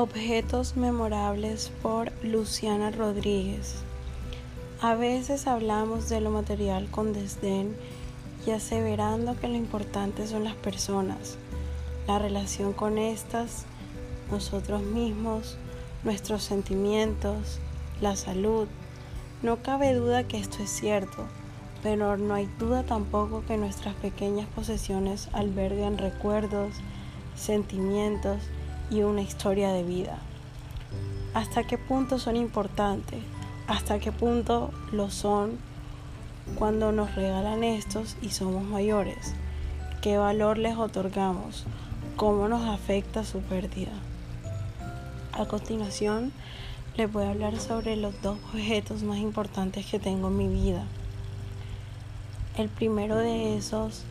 Objetos memorables por Luciana Rodríguez. A veces hablamos de lo material con desdén y aseverando que lo importante son las personas, la relación con estas, nosotros mismos, nuestros sentimientos, la salud. No cabe duda que esto es cierto, pero no hay duda tampoco que nuestras pequeñas posesiones albergan recuerdos, sentimientos, y una historia de vida. ¿Hasta qué punto son importantes? ¿Hasta qué punto lo son cuando nos regalan estos y somos mayores? ¿Qué valor les otorgamos? ¿Cómo nos afecta su pérdida? A continuación, les voy a hablar sobre los dos objetos más importantes que tengo en mi vida. El primero de esos